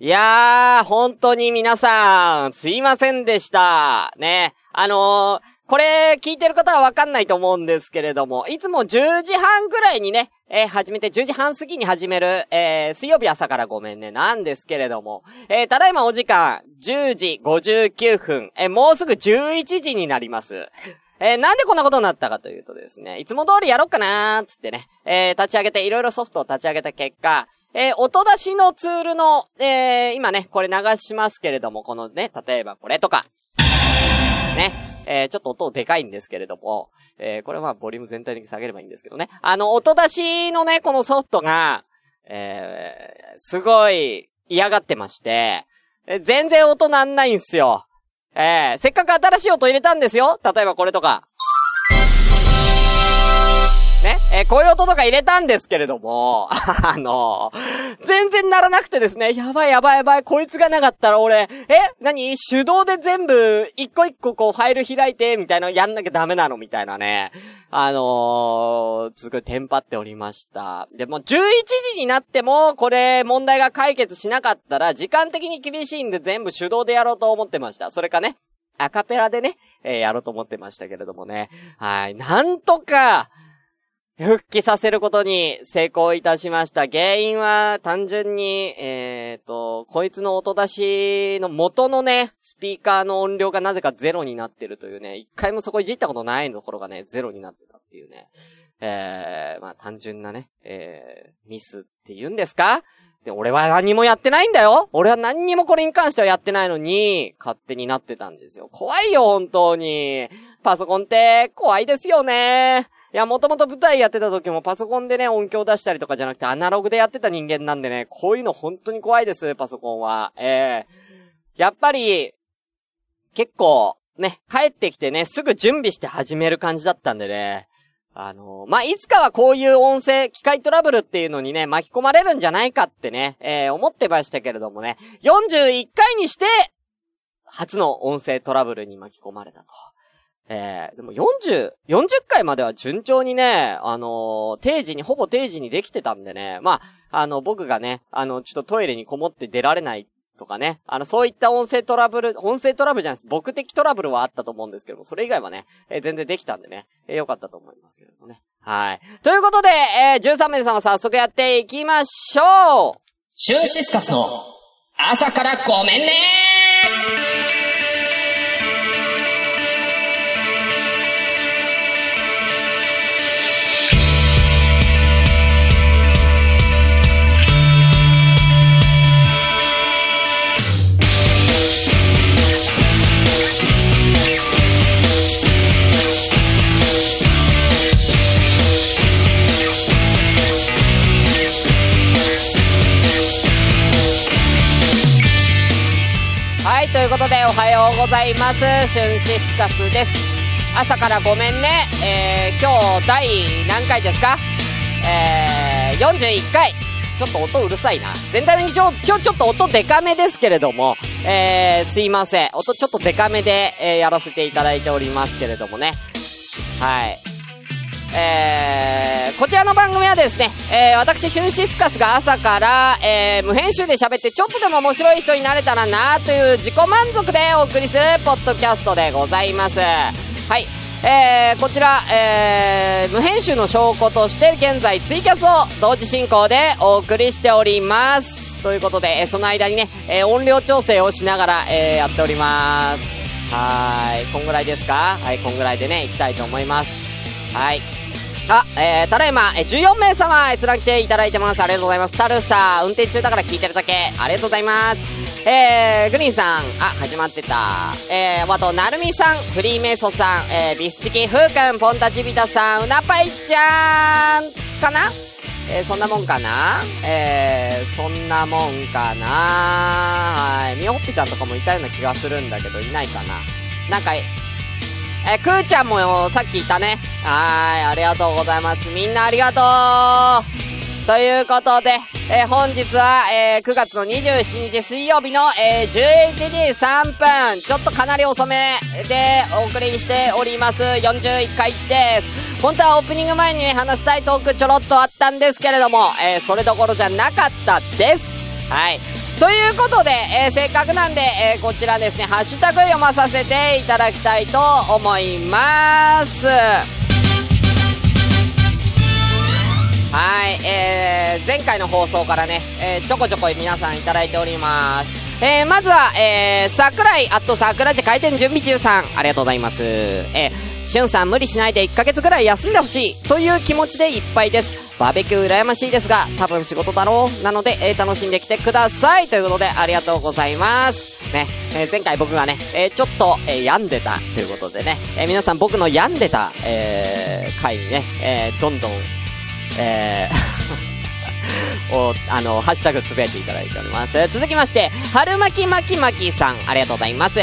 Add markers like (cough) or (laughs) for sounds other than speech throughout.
いやー、本当に皆さん、すいませんでした。ね。あのー、これ、聞いてる方はわかんないと思うんですけれども、いつも10時半ぐらいにね、えー、始めて10時半過ぎに始める、えー、水曜日朝からごめんね、なんですけれども、えー、ただいまお時間、10時59分、えー、もうすぐ11時になります。えー、なんでこんなことになったかというとですね、いつも通りやろっかなーつってね、えー、立ち上げて、いろいろソフトを立ち上げた結果、えー、音出しのツールの、えー、今ね、これ流しますけれども、このね、例えばこれとか、ね、えー、ちょっと音でかいんですけれども、え、これはまあ、ボリューム全体的に下げればいいんですけどね。あの、音出しのね、このソフトが、え、すごい嫌がってまして、え全然音なんないんすよ。え、せっかく新しい音入れたんですよ例えばこれとか。ね、えー、こういう音とか入れたんですけれども、(laughs) あのー、全然ならなくてですね、やばいやばいやばい、こいつがなかったら俺、え何？手動で全部、一個一個こうファイル開いて、みたいなのやんなきゃダメなのみたいなね。あのー、すごいテンパっておりました。でも、11時になっても、これ、問題が解決しなかったら、時間的に厳しいんで全部手動でやろうと思ってました。それかね、アカペラでね、えー、やろうと思ってましたけれどもね。はい。なんとか、復帰させることに成功いたしました。原因は単純に、えっ、ー、と、こいつの音出しの元のね、スピーカーの音量がなぜかゼロになってるというね、一回もそこいじったことないところがね、ゼロになってたっていうね。えー、まあ単純なね、えー、ミスって言うんですか？で、俺は何もやってないんだよ俺は何にもこれに関してはやってないのに、勝手になってたんですよ。怖いよ、本当に。パソコンって怖いですよね。いや、もともと舞台やってた時もパソコンでね、音響出したりとかじゃなくてアナログでやってた人間なんでね、こういうの本当に怖いです、パソコンは。ええー、やっぱり、結構、ね、帰ってきてね、すぐ準備して始める感じだったんでね。あのー、まあ、いつかはこういう音声、機械トラブルっていうのにね、巻き込まれるんじゃないかってね、えー、思ってましたけれどもね、41回にして、初の音声トラブルに巻き込まれたと。えー、でも40、40回までは順調にね、あのー、定時に、ほぼ定時にできてたんでね、まあ、あの、僕がね、あの、ちょっとトイレにこもって出られないとかね、あの、そういった音声トラブル、音声トラブルじゃないです。僕的トラブルはあったと思うんですけども、それ以外はね、えー、全然できたんでね、えー、よかったと思いますけれどもね。はい。ということで、えー、13名様早速やっていきましょうシューシスカスの朝からごめんねということでおはようございます。シュンシスカスです。朝からごめんね。えー、今日第何回ですか？えー、41回。ちょっと音うるさいな。全体的に今日ちょっと音デカめですけれども、えー、すいません。音ちょっとデカめで、えー、やらせていただいておりますけれどもね。はい。えー、こちらの番組はですね、えー、私、シュンシスカスが朝から、えー、無編集で喋ってちょっとでも面白い人になれたらなという自己満足でお送りするポッドキャストでございます。はい。えー、こちら、えー、無編集の証拠として現在ツイキャスを同時進行でお送りしております。ということで、えー、その間にね、えー、音量調整をしながら、えー、やっております。はい。こんぐらいですか？はい、こんぐらいでね、行きたいと思います。はい。あ、えー、ただいま、えー、14名様、閲覧来ていただいてます。ありがとうございます。タルサー、運転中だから聞いてるだけ。ありがとうございます。えー、グリーンさん、あ、始まってた。えー、あと、なるみさん、フリーメイソさん、えー、ビスチキ、フーくん、ポンタチビタさん、うなぱいちゃん、かな？えー、そんなもんかな？えー、そんなもんかな？はい。みほっぺちゃんとかもいたような気がするんだけど、いないかな？なんか、え、くーちゃんもさっきいたね。はい、ありがとうございます。みんなありがとうということで、えー、本日は、えー、9月の27日水曜日の、えー、11時3分、ちょっとかなり遅めでお送りしております。41回です。本当はオープニング前にね、話したいトークちょろっとあったんですけれども、え、それどころじゃなかったです。はい。ということで、えー、せっかくなんで、えー、こちらですね、ハッシュタグ読まさせていただきたいと思います。はい、えー、前回の放送からね、えー、ちょこちょこ皆さんいただいております。えー、まずは、えー、桜井、あと桜地開店準備中さん、ありがとうございます。えー、しゅんさん無理しないで1ヶ月ぐらい休んでほしい、という気持ちでいっぱいです。バーベキュー羨ましいですが、多分仕事だろう。なので、えー、楽しんできてください。ということで、ありがとうございます。ね、えー、前回僕がね、えー、ちょっと、えー、病んでた、ということでね、えー、皆さん僕の病んでた、えー、回にね、えー、どんどんえーを、あの、ハッシュタグつぶやいていただいております。続きまして、春巻き巻き巻きさん、ありがとうございます。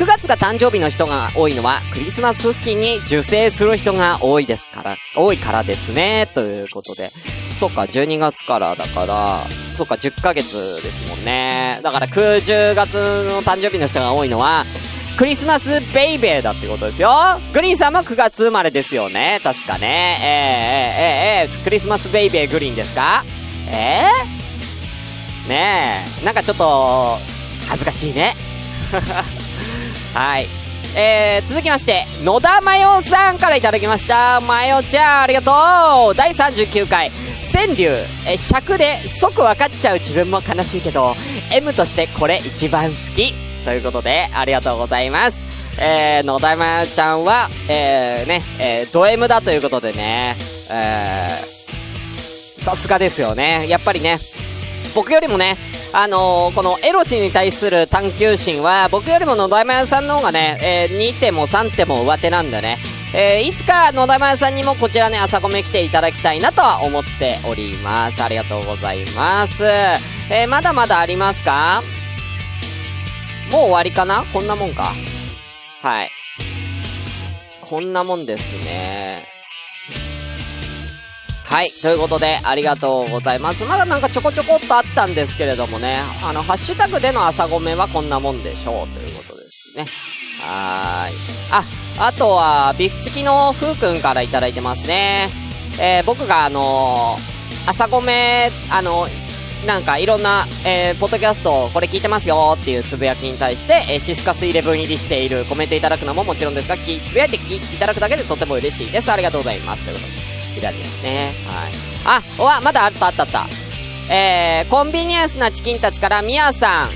9月が誕生日の人が多いのは、クリスマス付近に受精する人が多いですから、多いからですね、ということで。そっか、12月からだから、そっか、10ヶ月ですもんね。だから、9、10月の誕生日の人が多いのは、クリスマスベイベーだってことですよ。グリーンさんも9月生まれですよね。確かね。えー、えー、えー、えー、クリスマスベイベーグリーンですかえ？ー、ねえ。なんかちょっと、恥ずかしいね。(laughs) はい。えー、続きまして、野田真代さんからいただきました。真代ちゃん、ありがとう第39回、川柳、え、尺で即分かっちゃう自分も悲しいけど、M としてこれ一番好き。ということで、ありがとうございます。えー、野田山ちゃんは、えー、ね、えー、ド M だということでね、えー、さすがですよね。やっぱりね、僕よりもね、あのー、このエロチに対する探求心は、僕よりも野田山屋さんの方がね、えー、2手も3手も上手なんでね、えー、いつか野田山屋さんにもこちらね、朝ごめ来ていただきたいなとは思っております。ありがとうございます。えー、まだまだありますか？もう終わりかな？こんなもんか。はい。こんなもんですね。はい。ということで、ありがとうございます。まだなんかちょこちょこっとあったんですけれどもね、あの、ハッシュタグでの朝ごめはこんなもんでしょう、ということですね。はーい。あ、あとは、ビフチキのふうくんからいただいてますね。えー、僕があのー、朝ごめ、あのなんかいろんな、えー、ポッドキャストこれ聞いてますよっていうつぶやきに対して、えー、シスカスイレブン入りしているコメントいただくのももちろんですが、きつぶやいていただくだけでとても嬉しいです。ありがとうございます。ということで、いただきますね。はい。あ、おわ、まだあったあったあった。えー、コンビニエンスなチキンたちからミヤさん、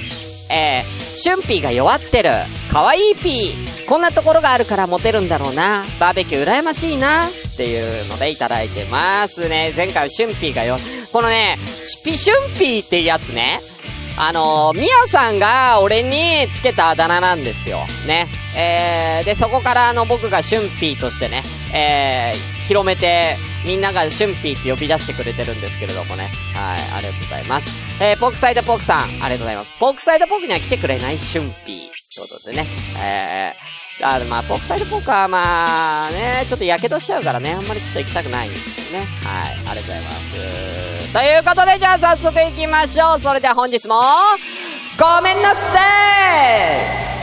えー、シュンピーが弱ってる。かわいいピー。こんなところがあるからモテるんだろうな。バーベキュー羨ましいな。っていうのでいただいてますね。前回はシュンピーがよ、このね、シュピシュンピーってやつね。あのー、ミヤさんが俺につけたあだ名なんですよ。ね。えー、で、そこからあの僕がシュンピーとしてね、えー、広めて、みんながシュンピーって呼び出してくれてるんですけれどもね。はい、ありがとうございます。えー、ポークサイドポークさん、ありがとうございます。ポークサイドポークには来てくれないシュンピー。ということでね。えー、あの、まあ、ポークサイドポークはまあ、ね、ちょっと火傷しちゃうからね、あんまりちょっと行きたくないんですよね。はい、ありがとうございます。ということで、じゃあ早速行きましょう。それでは本日も、ごめんなさい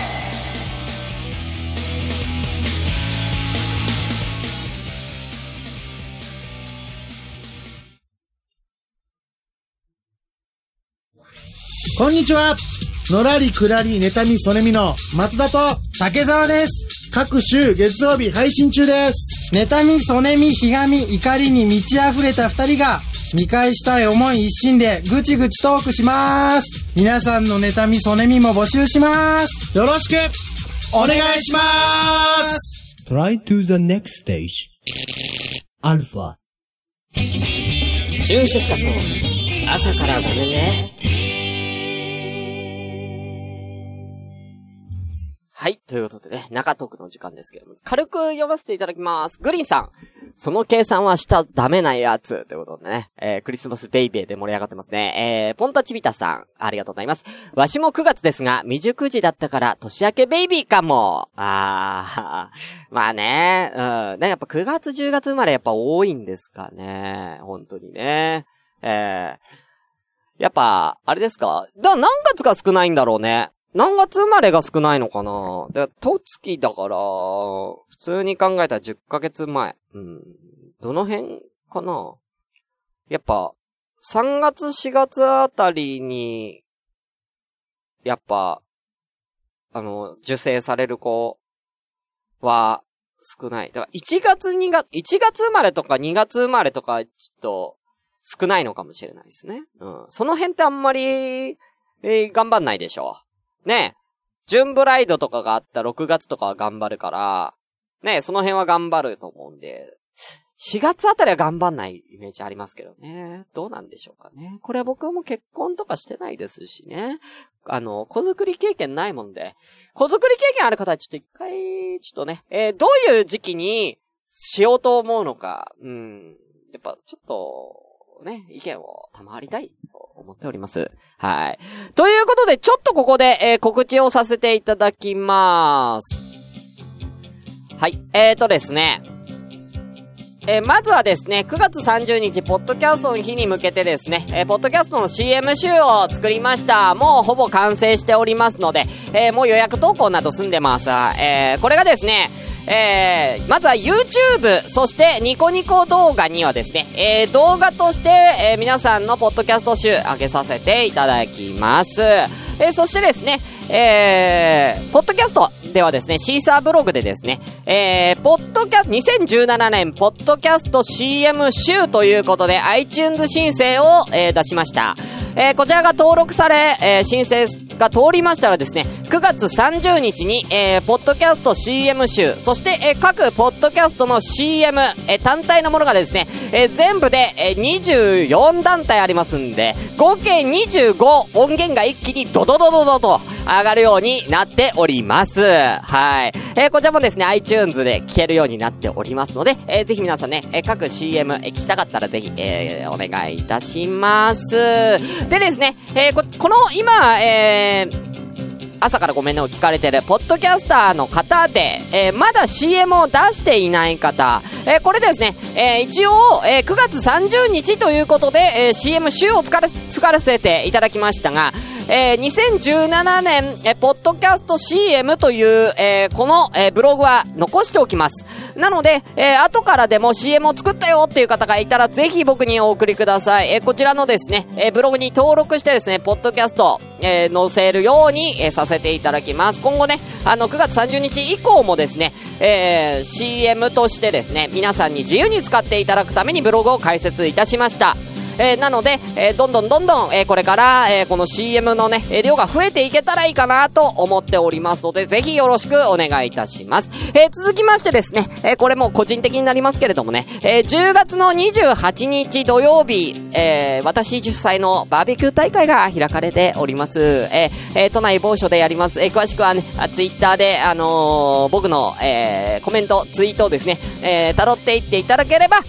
こんにちはのらりくらり、妬み、そねみの松田と竹澤です。各週月曜日配信中です。妬み、そねみ、ひがみ、怒りに満ち溢れた二人が見返したい思い一心でぐちぐちトークします。皆さんの妬み、そねみも募集します。よろしくお願いします !Try to the next stage. アルファ。シュンシスカスの朝からごめんね。はい。ということでね、中トークの時間ですけども、軽く読ませていただきます。グリーンさん。その計算はしたダメなやつ。ということでね、えー、クリスマスベイベーで盛り上がってますね。えー、ポンタチビタさん。ありがとうございます。わしも9月ですが、未熟児だったから年明けベイビーかも。あー、(laughs) まあね、うん。ね、やっぱ9月10月生まれやっぱ多いんですかね。本当にね。えー、やっぱ、あれですか？だ、何月が少ないんだろうね。何月生まれが少ないのかな？で、とつきだから、普通に考えたら10ヶ月前。うん。どの辺かな？やっぱ、3月4月あたりに、やっぱ、あの、受精される子は少ない。だから1月2月、1月生まれとか2月生まれとか、ちょっと少ないのかもしれないですね。うん。その辺ってあんまり、えー頑張んないでしょ。ねえジュンブライドとかがあった6月とかは頑張るから、ねえその辺は頑張ると思うんで、4月あたりは頑張んないイメージありますけどね。どうなんでしょうかね。これは僕も結婚とかしてないですしね。あの、子作り経験ないもんで。子作り経験ある方はちょっと一回、ちょっとね、えーどういう時期にしようと思うのか、うん。やっぱちょっと、ね、意見を賜りたいと思っております。はい。ということで、ちょっとここで、えー告知をさせていただきます。はい。えーとですね。えーまずはですね、9月30日、ポッドキャストの日に向けてですね、えーポッドキャストの CM 集を作りました。もうほぼ完成しておりますので、えーもう予約投稿など済んでます。えーこれがですね、えーまずは YouTube、そしてニコニコ動画にはですね、えー動画として、えー皆さんのポッドキャスト集上げさせていただきます。えーそしてですね、えー、ポッドキャストではですね、シーサーブログでですね、えー、ポッドキャ、2017年、ポッドキャスト CM 集ということで、iTunes 申請を、えー出しました。えーこちらが登録され、えー申請が通りましたらですね、9月30日に、えー、ポッドキャスト CM 集、そして、えー各ポッドキャストの CM、えー単体のものがですね、えー全部で、えー24団体ありますんで、合計25音源が一気にドドドドドと上がるようになっております。はい。えーこちらもですね、iTunes で聞けるようになっておりますので、えーぜひ皆さんね、えー各 CM、えー聞きたかったらぜひ、えーお願いいたします。でですね、えーこ、この今、えー朝からごめんねを聞かれてる、ポッドキャスターの方で、えーまだ CM を出していない方、えーこれですね、えー一応、え9月30日ということで、え CM 週を使わ使わせていただきましたが、えー2017年、えーポッドキャスト CM という、えーこの、えーブログは残しておきます。なので、えー後からでも CM を作ったよっていう方がいたら、ぜひ僕にお送りください。えーこちらのですね、えーブログに登録してですね、ポッドキャスト、えー載せるように、えーさせていただきます。今後ね、あの、9月30日以降もですね、えー CM としてですね、皆さんに自由に使っていただくためにブログを開設いたしました。えーなので、えーどんどんどんどん、えーこれから、えーこの CM のね、え量が増えていけたらいいかなと思っておりますので、ぜひよろしくお願いいたします。えー続きましてですね、えーこれも個人的になりますけれどもね、えー10月の28日土曜日、えー私主催のバーベキュー大会が開かれております。えーえー都内某所でやります。えー詳しくはね、ツイッターで、あのー僕の、えーコメント、ツイートをですね、えー辿っていっていただければ、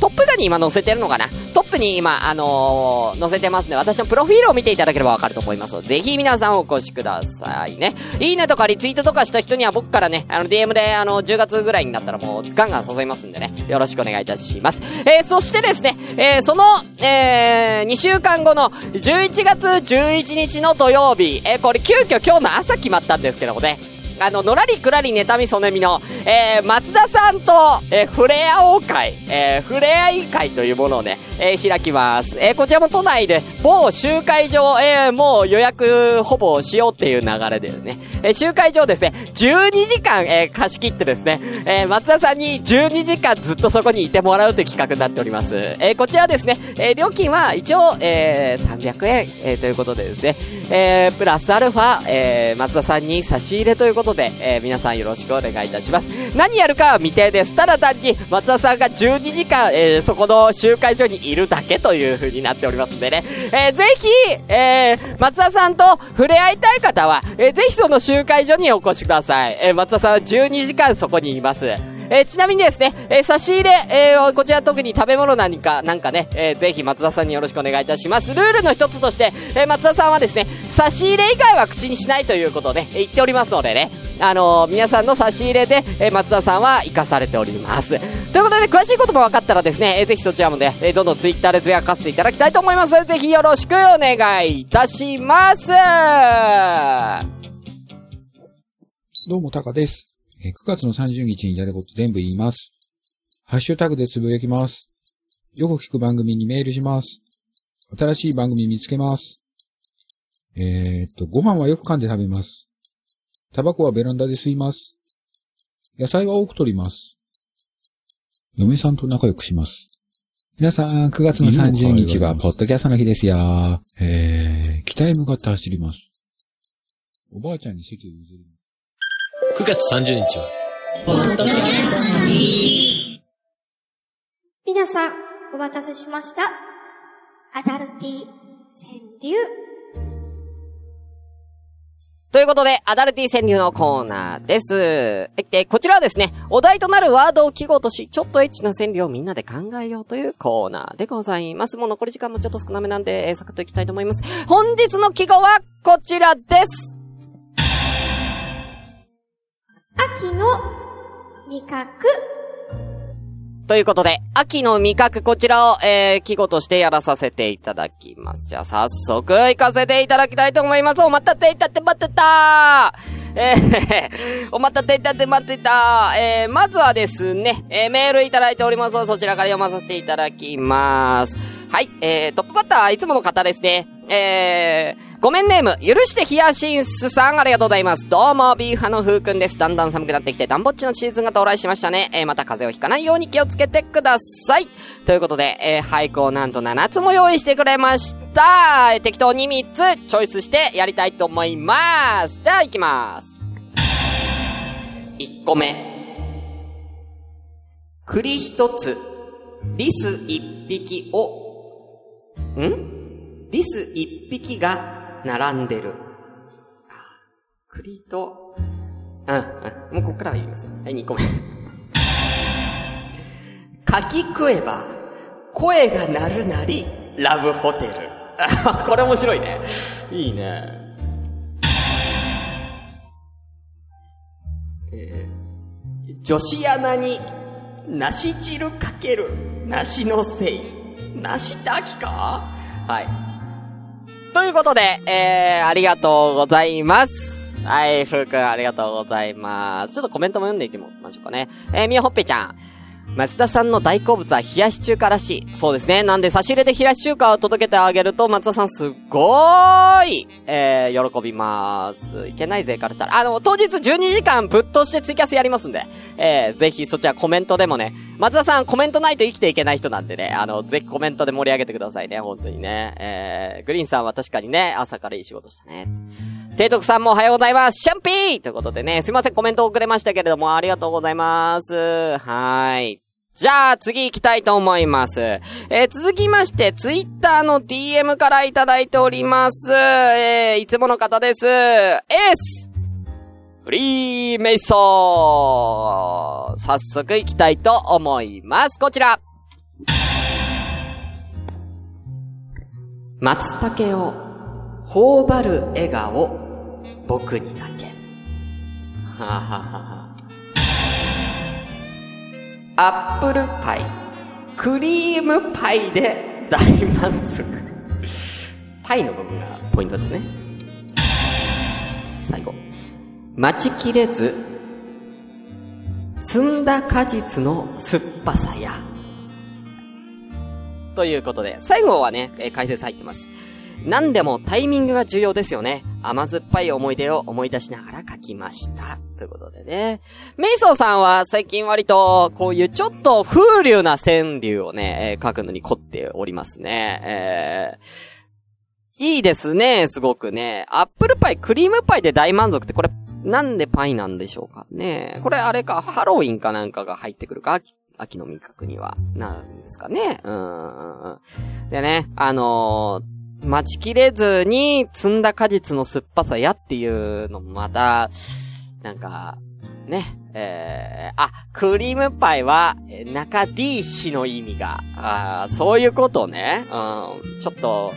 トップガンに今載せてるのかな？トップに今、あのー載せてますね。私のプロフィールを見ていただければわかると思います。ぜひ皆さんお越しくださいね。いいねとかリツイートとかした人には僕からね、あの DM であの10月ぐらいになったらもうガンガン誘いますんでね。よろしくお願いいたします。えー、そしてですね、えー、その、えー、2週間後の11月11日の土曜日、えー、これ急遽今日の朝決まったんですけどもね。あの、のらりくらり妬みそねみの、えー、松田さんと、えー、触れ合おう会、えー、触れ合い会というものをね、えー、開きます。えー、こちらも都内で、某集会場、えー、もう予約ほぼしようっていう流れでね、えー、集会場ですね、12時間、えー、貸し切ってですね、えー、松田さんに12時間ずっとそこにいてもらうという企画になっております。えー、こちらですね、えー、料金は一応、えー、300円、えー、ということでですね、えー、プラスアルファ、えー、松田さんに差し入れということことで、えー、皆さんよろしくお願いいたします。何やるかは未定です。ただ単に、松田さんが12時間、えー、そこの集会所にいるだけという風になっておりますんでね、えー、ぜひ、えー、松田さんと触れ合いたい方は、えー、ぜひその集会所にお越しください。えー、松田さんは12時間そこにいます。えちなみにですね、え差し入れ、えこちら特に食べ物何か、なんかね、えーぜひ松田さんによろしくお願いいたします。ルールの一つとして、え松田さんはですね、差し入れ以外は口にしないということで、え言っておりますのでね、あのー皆さんの差し入れで、えー松田さんは活かされております。ということで、詳しいことも分かったらですね、えーぜひそちらもね、えーどんどんツイッターでつぶやかせていただきたいと思います。ぜひよろしくお願いいたします。どうも、タカです。えー9月の30日にやること全部言います。ハッシュタグでつぶやきます。よく聞く番組にメールします。新しい番組見つけます。えー、っと、ご飯はよく噛んで食べます。タバコはベランダで吸います。野菜は多く取ります。嫁さんと仲良くします。皆さん、9月の30日は、ポッドキャストの日ですよ。えー、北へ向かって走ります。おばあちゃんに席を譲ります。9月30日は、皆さん、お待たせしました。アダルティ川柳。ということで、アダルティ川柳のコーナーです。えでこちらはですね、お題となるワードを記号とし、ちょっとエッチな川柳をみんなで考えようというコーナーでございます。もう残り時間もちょっと少なめなんで、えーサクッといきたいと思います。本日の記号はこちらです。秋の味覚。ということで、秋の味覚こちらを、えー、記号としてやらさせていただきます。じゃあ早速行かせていただきたいと思います。お待たせいたって待ってたーえー、(laughs) お待たせいたって待ってたーえー、まずはですね、えー、メールいただいております、そちらから読ませていただきます。はい、えー、トップバッターは、いつもの方ですね。えー、ごめんネーム、許してヒヤシンスさん、ありがとうございます。どうも、ビーフ派のふうくんです。だんだん寒くなってきて、ダンボッチのシーズンが到来しましたね。えー、また風邪をひかないように気をつけてください。ということで、えー、俳句をなんと7つも用意してくれました。適当に3つ、チョイスしてやりたいと思います。では、行きます。1個目。栗一つ、リス一匹を、ん？リス一匹が並んでる。栗と、うん、うん、もうこっからは言います。はい、2個目。かき食えば、声が鳴るなり、ラブホテル。あ (laughs) これ面白いね。いいね。えー女子アナに、梨汁かける、梨のせい。梨ったきか？はい。ということで、えー、ありがとうございます。はい、ふうくんありがとうございます。ちょっとコメントも読んでいきましょうかね。えー、みやほっぺちゃん。松田さんの大好物は冷やし中華らしい。そうですね。なんで差し入れで冷やし中華を届けてあげると、松田さんすっごーい、えー、喜びまーす。いけないぜからしたら。あの、当日12時間ぶっ通してツイキャスやりますんで、えー、ぜひそちらコメントでもね、松田さんコメントないと生きていけない人なんでね、あの、ぜひコメントで盛り上げてくださいね、本当にね。えー、グリーンさんは確かにね、朝からいい仕事したね。提督さんもおはようございます。シャンピーということでね、すいません、コメント遅れましたけれども、ありがとうございます。はーい。じゃあ、次行きたいと思います。えー続きまして、ツイッターの DM からいただいております。えーいつもの方です。エースフリーメイソー早速行きたいと思います。こちら松茸を頬張る笑顔、僕にだけ。はははは。アップルパイ、クリームパイで大満足。パイの部分がポイントですね。最後。待ちきれず、摘んだ果実の酸っぱさや。ということで、最後はね、えー解説入ってます。何でもタイミングが重要ですよね。甘酸っぱい思い出を思い出しながら書きました。ということでね。メイソーさんは最近割と、こういうちょっと風流な川柳をね、えー書くのに凝っておりますね。えー、いいですね、すごくね。アップルパイ、クリームパイで大満足ってこれ、なんでパイなんでしょうかね。これあれか、ハロウィンかなんかが入ってくるか秋の味覚には、なんですかね。うんうんうん。でね、あのー待ちきれずに摘んだ果実の酸っぱさやっていうのもまた、なんか、ね、えー、あ、クリームパイは、中 D 氏の意味が、あそういうことね。うん、ちょっと、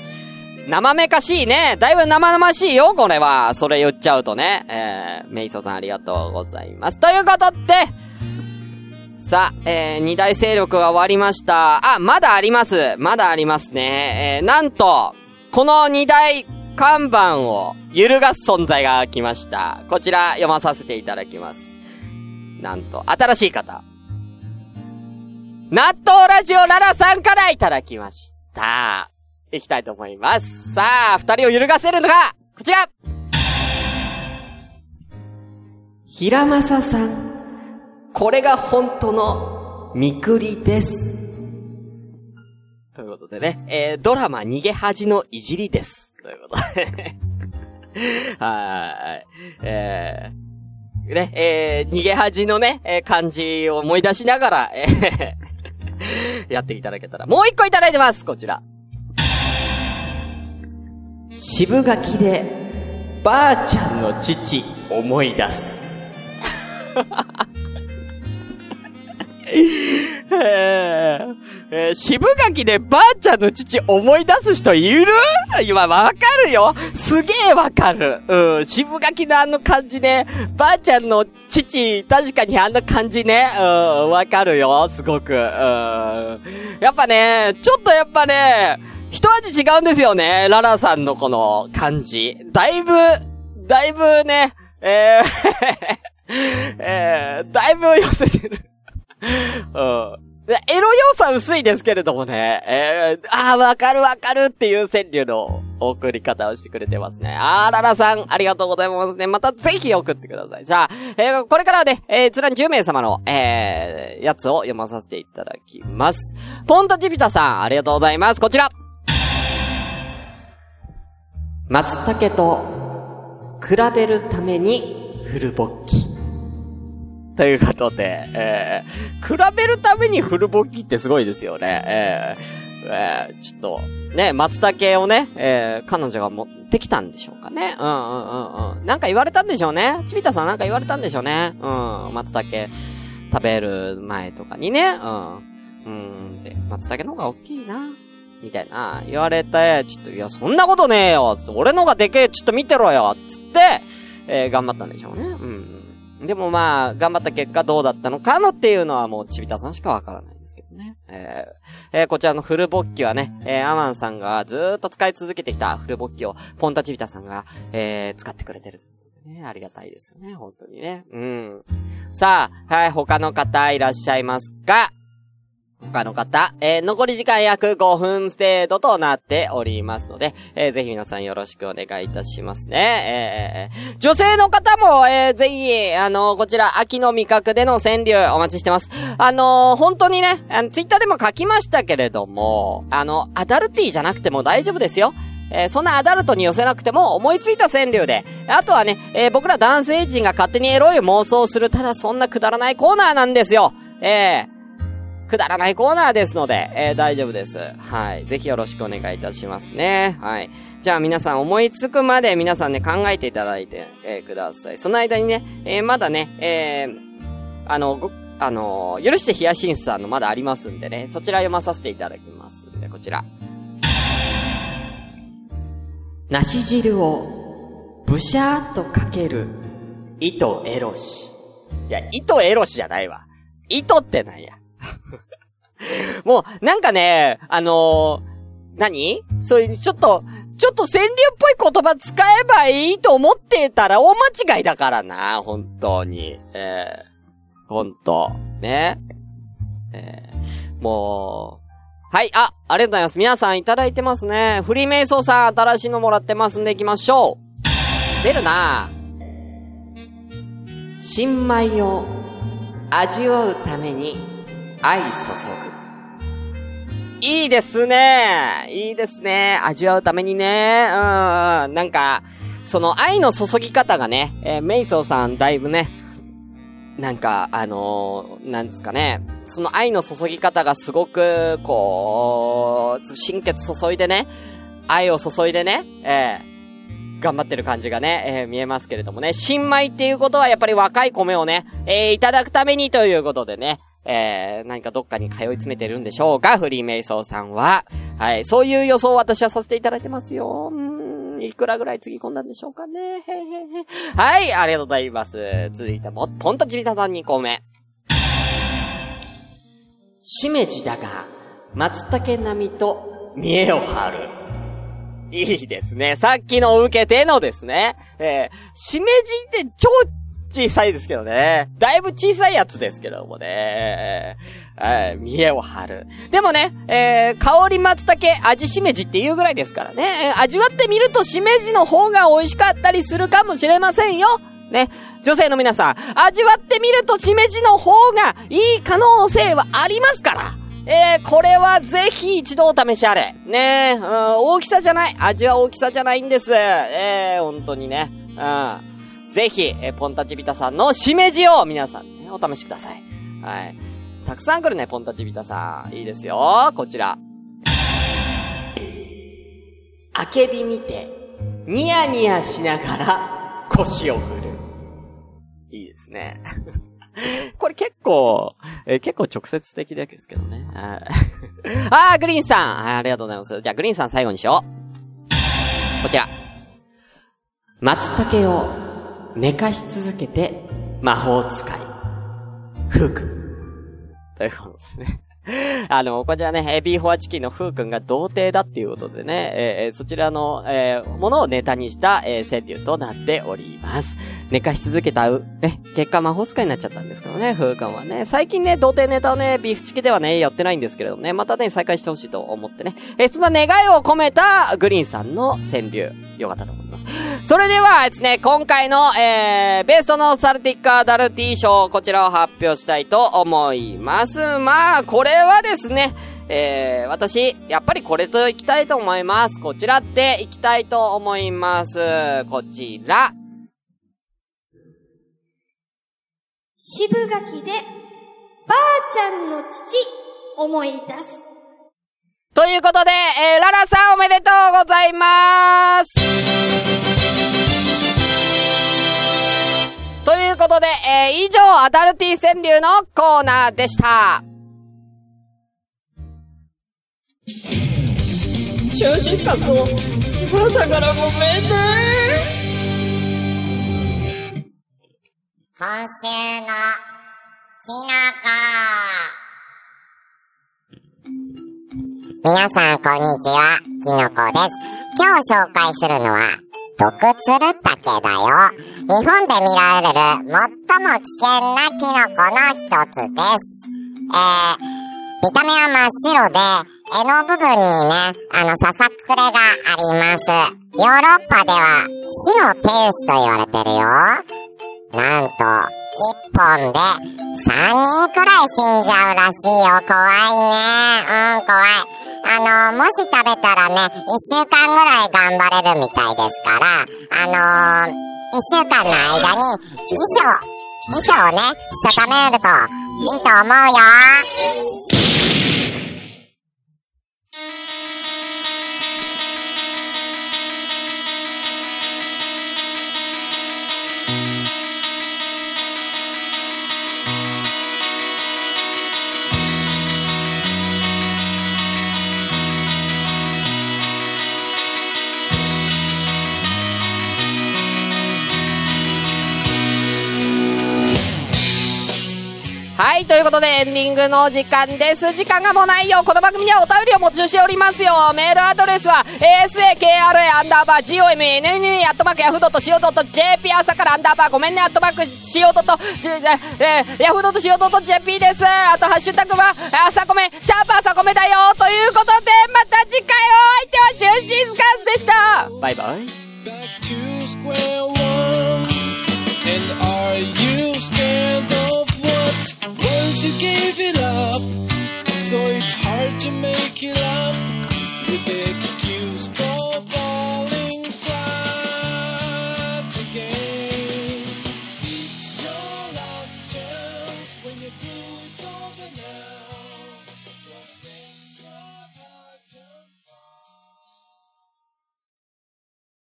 生めかしいね。だいぶ生々しいよ、これは。それ言っちゃうとね。えー、メイソさんありがとうございます。ということで、さあ、えー、二大勢力が終わりました。あ、まだあります。まだありますね。えー、なんと、この二大看板を揺るがす存在が来ました。こちら読まさせていただきます。なんと、新しい方。納豆ラジオララさんからいただきました。いきたいと思います。さあ、二人を揺るがせるのかこちら平正さん、これが本当のみくりです。ということでね、えー、ドラマ逃げ恥のいじりです。ということで。(laughs) はい。えー、ね、えー、逃げ恥のね、えー、漢字を思い出しながら、えー、(laughs) やっていただけたら。もう一個いただいてますこちら。渋柿で、ばあちゃんの父、思い出す。(laughs) (laughs) えーえー渋柿でばあちゃんの父思い出す人いる？今わかるよすげえわかるうん、渋柿のあの感じね。ばあちゃんの父、確かにあの感じね。うん、わかるよすごく。うん。やっぱね、ちょっとやっぱね、一味違うんですよね。ララさんのこの感じ。だいぶ、だいぶね、えー、(laughs) えー、だいぶ寄せてる。うん。エロ要素は薄いですけれどもね。えー、ああ、わかるわかるっていう川柳の送り方をしてくれてますね。あー、ララさん、ありがとうございますね。またぜひ送ってください。じゃあ、えー、これからはね、えー、つらん10名様の、えー、やつを読まさせていただきます。ポンタチビタさん、ありがとうございます。こちら。松茸と比べるためにフルボッキ。ということで、えー、比べるためにフルボッキってすごいですよね。えー、えー、ちょっと、ね、松茸をね、えー、彼女が持ってきたんでしょうかね。うんうんうんうん。なんか言われたんでしょうね。ちびたさんなんか言われたんでしょうね。うん、松茸食べる前とかにね。うん。うん、で、松茸の方が大きいな。みたいな、言われて、ちょっと、いや、そんなことねえよつって、俺の方がでけえ、ちょっと見てろよつって、えー、頑張ったんでしょうね。うん。でもまあ、頑張った結果どうだったのかのっていうのはもうちびたさんしかわからないんですけどね。えー、えー、こちらのフルボッキはね、えー、アマンさんがずーっと使い続けてきたフルボッキを、ポンタちびたさんが、えー、使ってくれてる。ね、ありがたいですよね、本当にね。うん。さあ、はい、他の方いらっしゃいますか？他の方、えー、残り時間約5分程度となっておりますので、えー、ぜひ皆さんよろしくお願いいたしますね。えー、女性の方も、えー、ぜひ、あの、こちら、秋の味覚での川柳お待ちしてます。あの、本当にね、あの、ツイッターでも書きましたけれども、あの、アダルティじゃなくても大丈夫ですよ。えー、そんなアダルトに寄せなくても思いついた川柳で。あとはね、えー、僕ら男性陣が勝手にエロい妄想する、ただそんなくだらないコーナーなんですよ。えー、くだらないコーナーですので、えー、大丈夫です。はい。ぜひよろしくお願いいたしますね。はい。じゃあ皆さん思いつくまで皆さんね、考えていただいて、えー、ください。その間にね、えー、まだね、えー、あの、ご、あの許してヒヤシンスさんのまだありますんでね、そちら読まさせていただきますんで、こちら。梨汁を、ブシャーっとかける、糸エロシ。いや、糸エロシじゃないわ。糸ってなんや。(laughs) もう、なんかね、あのー、何？そういう、ちょっと、ちょっと川柳っぽい言葉使えばいいと思ってたら大間違いだからな、本当に。えー、本当ね。えー、もう、はい、あ、ありがとうございます。皆さんいただいてますね。フリーメイソーさん、新しいのもらってますんで行きましょう。出るな新米を味わうために愛注ぐ。いいですね。いいですね。味わうためにね。うん。なんか、その愛の注ぎ方がね、えー、メイソーさんだいぶね、なんか、あのー、なんですかね。その愛の注ぎ方がすごく、こう、心血注いでね、愛を注いでね、えー、頑張ってる感じがね、えー、見えますけれどもね。新米っていうことはやっぱり若い米をね、えー、いただくためにということでね、えー、何かどっかに通い詰めてるんでしょうか？フリーメイソーさんは。はい、そういう予想を私はさせていただいてますよ。うん、いくらぐらいつぎ込んだんでしょうかね？へへへ。はい、ありがとうございます。続いても、ポンとちびたさん2個目。しめじだが、松茸並みと見栄を張る。いいですね。さっきの受けてのですね。えー、しめじって超、小さいですけどね。だいぶ小さいやつですけどもね。はい、見栄を張る。でもね、えー、香り松茸味しめじっていうぐらいですからね。味わってみるとしめじの方が美味しかったりするかもしれませんよ。ね。女性の皆さん、味わってみるとしめじの方がいい可能性はありますから。えー、これはぜひ一度お試しあれ。ねうん、大きさじゃない。味は大きさじゃないんです。えー、本当にね。うん。ぜひ、えーポンタチビタさんのしめじを皆さんね、お試しください。はい。たくさん来るね、ポンタチビタさん。いいですよ。こちら。あけび見て、ニヤニヤしながら腰を振る。いいですね。(laughs) これ結構、えー結構直接的ですけどね。はい (laughs) あー、グリーンさん、はいありがとうございます。じゃあ、グリーンさん最後にしよう。こちら。松茸を寝かし続けて魔法使い。服。ということですね。(laughs) あの、こちらね、えビーフォアチキンのフー君が童貞だっていうことでね、えーそちらの、えーものをネタにした、えー川柳となっております。寝かし続けたう、ね、結果魔法使いになっちゃったんですけどね、風君はね。最近ね、童貞ネタをね、ビーフチキではね、やってないんですけれどもね、またね、再開してほしいと思ってね。えそんな願いを込めたグリーンさんの川柳、よかったと思います。それではですね、今回の、えー、ベストノーサルティックアダルティ賞、こちらを発表したいと思います。まあ、これはですね、えー、私、やっぱりこれと行きたいと思います。こちらって行きたいと思います。こちら。渋柿で、ばあちゃんの父、思い出す。ということで、えー、ララさんおめでとうございますということで、えー、以上、アダルティ川柳のコーナーでした。シューシスカスの朝からごめんね。今週のきのこ。皆さん、こんにちは。きのこです。今日紹介するのは、毒つるタケだよ。日本で見られる最も危険なキノコの一つです。えー、見た目は真っ白で、柄の部分にね、あの、ささくれがあります。ヨーロッパでは死の天使と言われてるよ。なんと、一本で三人くらい死んじゃうらしいよ。怖いね。うん、怖い。あの、もし食べたらね、一週間ぐらい頑張れるみたいですから、あのー、一週間の間に、遺書、遺書をね、したためるといいと思うよ。はいということでエンディングの時間です。時間がもうないよ。この番組にはお便りを募集しておりますよ。メールアドレスは asakra アンダーバー gomnn アットマークヤフードット CO.jp 朝からアンダーバーごめんね。アットマーク CO.yahoo.co.jp です。あとハッシュタグは朝米シャープ朝めだよ。ということでまた次回お相手はジューシースカーズでした。バイバイ Once you gave it up, so it's hard to make it up.